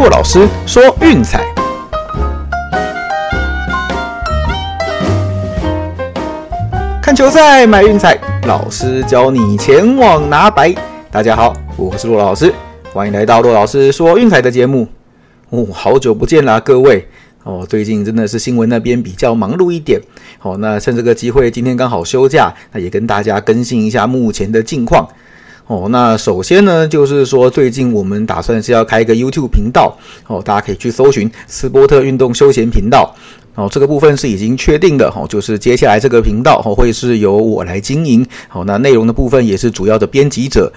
骆老师说运彩，看球赛买运彩，老师教你前往拿白。大家好，我是骆老师，欢迎来到骆老师说运彩的节目。哦，好久不见啦，各位。哦，最近真的是新闻那边比较忙碌一点。好，那趁这个机会，今天刚好休假，那也跟大家更新一下目前的近况。哦，那首先呢，就是说最近我们打算是要开一个 YouTube 频道，哦，大家可以去搜寻斯波特运动休闲频道。哦，这个部分是已经确定的，哦，就是接下来这个频道哦会是由我来经营。好，那内容的部分也是主要的编辑者。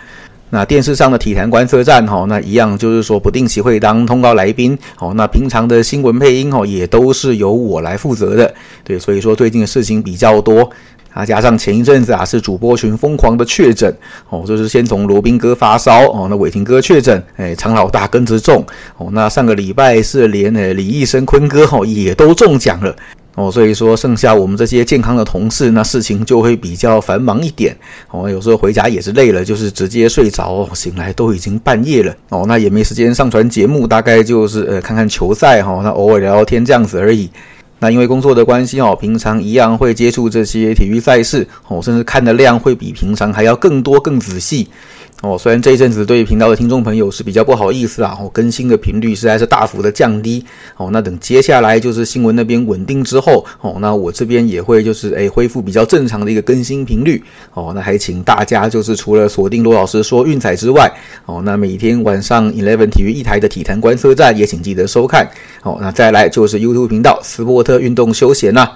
那电视上的体坛观测站，哈，那一样就是说不定期会当通告来宾。哦，那平常的新闻配音，哦，也都是由我来负责的。对，所以说最近的事情比较多。啊，加上前一阵子啊，是主播群疯狂的确诊哦，就是先从罗宾哥发烧哦，那伟霆哥确诊，哎，常老大跟着中哦，那上个礼拜是连诶李医生坤哥哈也都中奖了哦，所以说剩下我们这些健康的同事，那事情就会比较繁忙一点哦，有时候回家也是累了，就是直接睡着，醒来都已经半夜了哦，那也没时间上传节目，大概就是呃看看球赛哈，那偶尔聊聊天这样子而已。那因为工作的关系哦，平常一样会接触这些体育赛事哦，甚至看的量会比平常还要更多更仔细。哦，虽然这一阵子对频道的听众朋友是比较不好意思啦，哦，更新的频率实在是大幅的降低。哦，那等接下来就是新闻那边稳定之后，哦，那我这边也会就是诶恢复比较正常的一个更新频率。哦，那还请大家就是除了锁定罗老师说运彩之外，哦，那每天晚上 Eleven 体育一台的体坛观测站也请记得收看。哦，那再来就是 YouTube 频道斯波特运动休闲呐。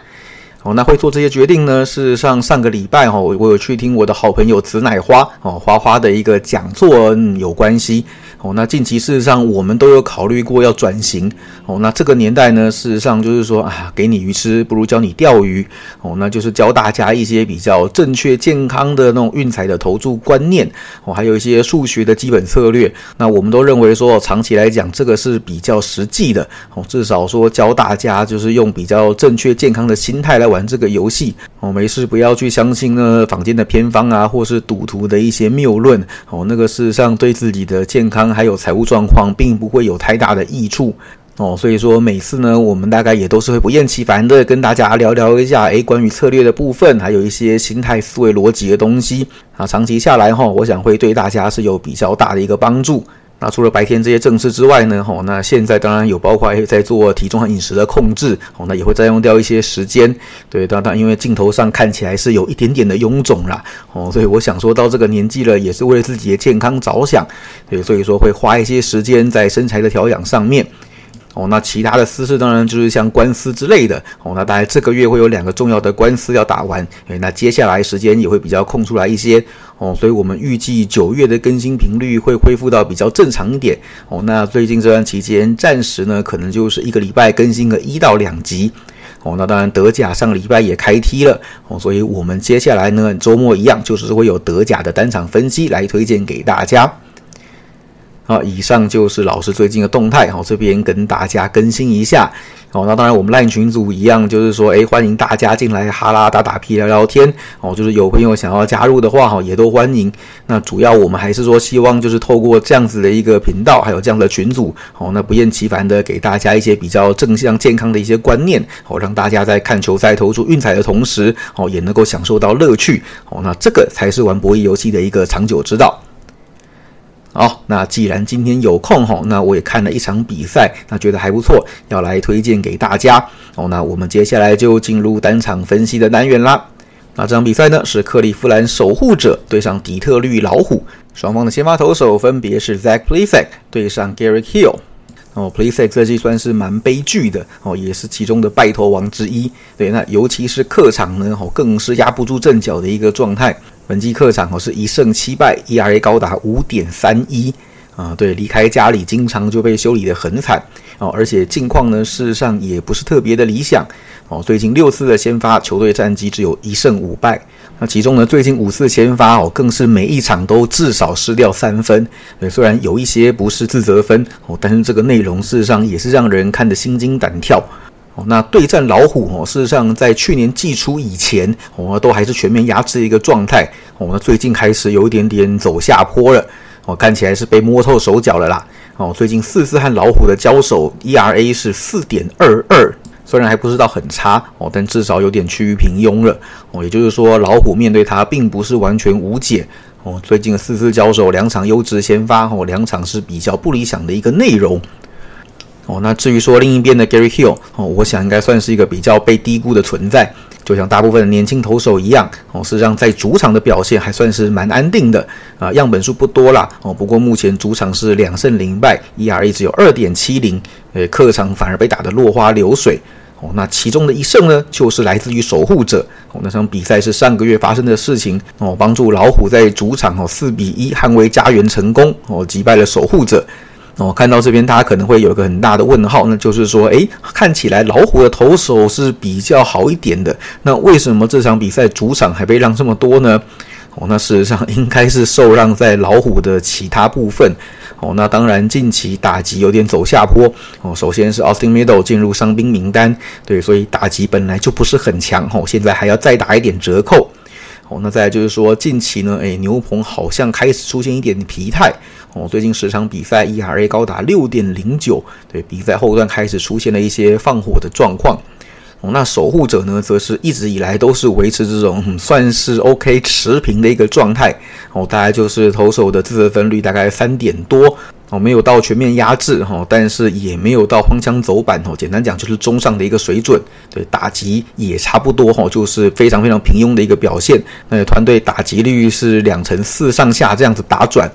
哦，那会做这些决定呢？事实上，上个礼拜哈，我我有去听我的好朋友紫乃花哦，花花的一个讲座嗯有关系。哦，那近期事实上我们都有考虑过要转型。哦，那这个年代呢，事实上就是说啊，给你鱼吃不如教你钓鱼。哦，那就是教大家一些比较正确、健康的那种运财的投注观念。哦，还有一些数学的基本策略。那我们都认为说，长期来讲，这个是比较实际的。哦，至少说教大家就是用比较正确、健康的心态来玩这个游戏。哦，没事不要去相信呢坊间的偏方啊，或是赌徒的一些谬论。哦，那个事实上对自己的健康。还有财务状况，并不会有太大的益处哦，所以说每次呢，我们大概也都是会不厌其烦的跟大家聊聊一下，诶，关于策略的部分，还有一些心态思维逻辑的东西啊，长期下来哈，我想会对大家是有比较大的一个帮助。那除了白天这些正事之外呢，吼，那现在当然有包括在做体重和饮食的控制，哦，那也会占用掉一些时间，对，当然因为镜头上看起来是有一点点的臃肿啦，哦，所以我想说到这个年纪了，也是为了自己的健康着想，对，所以说会花一些时间在身材的调养上面。哦，那其他的私事当然就是像官司之类的。哦，那大概这个月会有两个重要的官司要打完。诶，那接下来时间也会比较空出来一些。哦，所以我们预计九月的更新频率会恢复到比较正常一点。哦，那最近这段期间暂时呢，可能就是一个礼拜更新个一到两集。哦，那当然德甲上个礼拜也开踢了。哦，所以我们接下来呢，周末一样就是会有德甲的单场分析来推荐给大家。好，以上就是老师最近的动态，好，这边跟大家更新一下。好，那当然我们 LINE 群组一样，就是说，哎，欢迎大家进来哈拉打打屁聊聊天。哦，就是有朋友想要加入的话，哈，也都欢迎。那主要我们还是说，希望就是透过这样子的一个频道，还有这样的群组，哦，那不厌其烦的给大家一些比较正向、健康的一些观念，哦，让大家在看球赛、投出运彩的同时，哦，也能够享受到乐趣。哦，那这个才是玩博弈游戏的一个长久之道。好，那既然今天有空哈，那我也看了一场比赛，那觉得还不错，要来推荐给大家。哦，那我们接下来就进入单场分析的单元啦。那这场比赛呢是克利夫兰守护者对上底特律老虎，双方的先发投手分别是 Zach Plesac 对上 Gary Hill。哦，Plesac 这季算是蛮悲剧的哦，也是其中的拜投王之一。对，那尤其是客场呢，哦更是压不住阵脚的一个状态。本季客场哦是一胜七败，ERA 高达五点三一啊，对，离开家里经常就被修理的很惨哦，而且近况呢事实上也不是特别的理想哦，最近六次的先发球队战绩只有一胜五败，那其中呢最近五次先发哦更是每一场都至少失掉三分，对，虽然有一些不是自责分哦，但是这个内容事实上也是让人看得心惊胆跳。哦，那对战老虎哦，事实上在去年季初以前，我哦都还是全面压制的一个状态。哦，那最近开始有一点点走下坡了。哦，看起来是被摸透手脚了啦。哦，最近四次和老虎的交手，ERA 是四点二二，虽然还不知道很差哦，但至少有点趋于平庸了哦。也就是说，老虎面对它并不是完全无解哦。最近的四次交手，两场优质先发哦，两场是比较不理想的一个内容哦。那至于说另一边的 Gary Hill 哦，我想应该算是一个比较被低估的存在。就像大部分的年轻投手一样，哦，事实上在主场的表现还算是蛮安定的啊，样本数不多啦，哦，不过目前主场是两胜零败，ERA 只有二点七零，呃，客场反而被打得落花流水，哦，那其中的一胜呢，就是来自于守护者，哦，那场比赛是上个月发生的事情，哦，帮助老虎在主场哦四比一捍卫家园成功，哦，击败了守护者。哦，看到这边，大家可能会有一个很大的问号，那就是说，诶，看起来老虎的投手是比较好一点的，那为什么这场比赛主场还被让这么多呢？哦，那事实上应该是受让在老虎的其他部分。哦，那当然近期打击有点走下坡。哦，首先是 Austin Meadow 进入伤兵名单，对，所以打击本来就不是很强。哦，现在还要再打一点折扣。哦，那再就是说，近期呢，诶，牛棚好像开始出现一点疲态。哦，最近十场比赛 ERA 高达六点零九，对比赛后段开始出现了一些放火的状况。哦，那守护者呢，则是一直以来都是维持这种算是 OK 持平的一个状态。哦，大概就是投手的自责分率大概三点多。哦，没有到全面压制哈，但是也没有到荒腔走板哦。简单讲就是中上的一个水准。对，打击也差不多哈，就是非常非常平庸的一个表现。那团队打击率是两成四上下这样子打转。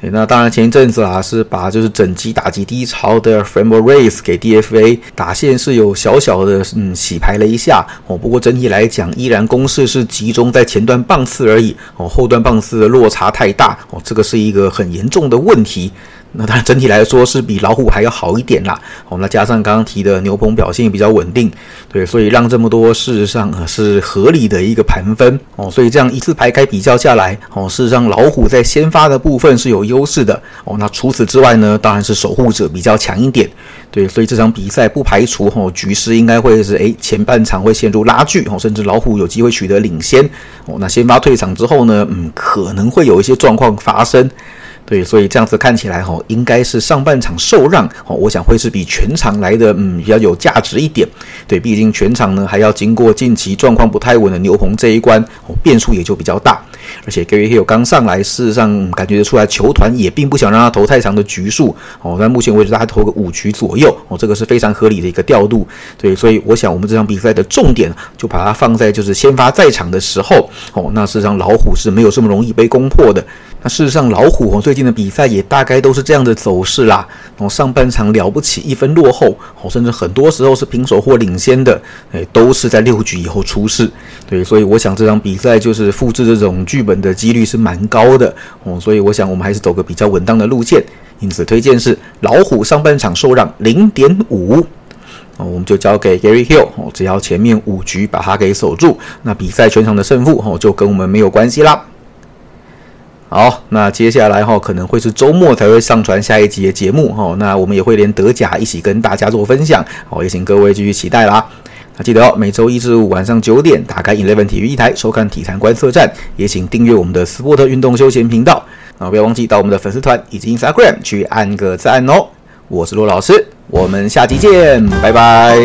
对那当然，前一阵子啊，是把就是整机打击低潮的 Framber Race 给 DFA 打线是有小小的嗯洗牌了一下哦。不过整体来讲，依然攻势是集中在前段棒次而已哦，后段棒次的落差太大哦，这个是一个很严重的问题。那当然，整体来说是比老虎还要好一点啦。哦，那加上刚刚提的牛棚表现也比较稳定，对，所以让这么多事实上是合理的一个盘分哦。所以这样一次排开比较下来，哦，事实上老虎在先发的部分是有优势的哦。那除此之外呢，当然是守护者比较强一点，对，所以这场比赛不排除哦局势应该会是诶前半场会陷入拉锯哦，甚至老虎有机会取得领先哦。那先发退场之后呢，嗯，可能会有一些状况发生。对，所以这样子看起来哈，应该是上半场受让哦，我想会是比全场来的嗯比较有价值一点。对，毕竟全场呢还要经过近期状况不太稳的牛棚这一关哦，变数也就比较大。而且 Gary Hill 刚上来，事实上感觉得出来，球团也并不想让他投太长的局数哦。但目前为止，他投个五局左右哦，这个是非常合理的一个调度。对，所以我想我们这场比赛的重点就把它放在就是先发在场的时候哦。那事实上老虎是没有这么容易被攻破的。那事实上，老虎哦最近的比赛也大概都是这样的走势啦。哦，上半场了不起一分落后，哦，甚至很多时候是平手或领先的，哎，都是在六局以后出事。对，所以我想这场比赛就是复制这种剧本的几率是蛮高的。哦，所以我想我们还是走个比较稳当的路线。因此推荐是老虎上半场受让零点五。哦，我们就交给 Gary Hill。哦，只要前面五局把它给守住，那比赛全场的胜负哦就跟我们没有关系啦。好，那接下来哈可能会是周末才会上传下一集的节目哈，那我们也会连德甲一起跟大家做分享，好，也请各位继续期待啦。那记得哦，每周一至五晚上九点打开 Eleven 体育一台收看体坛观测站，也请订阅我们的斯波特运动休闲频道啊，不要忘记到我们的粉丝团以及 Instagram 去按个赞哦。我是骆老师，我们下期见，拜拜。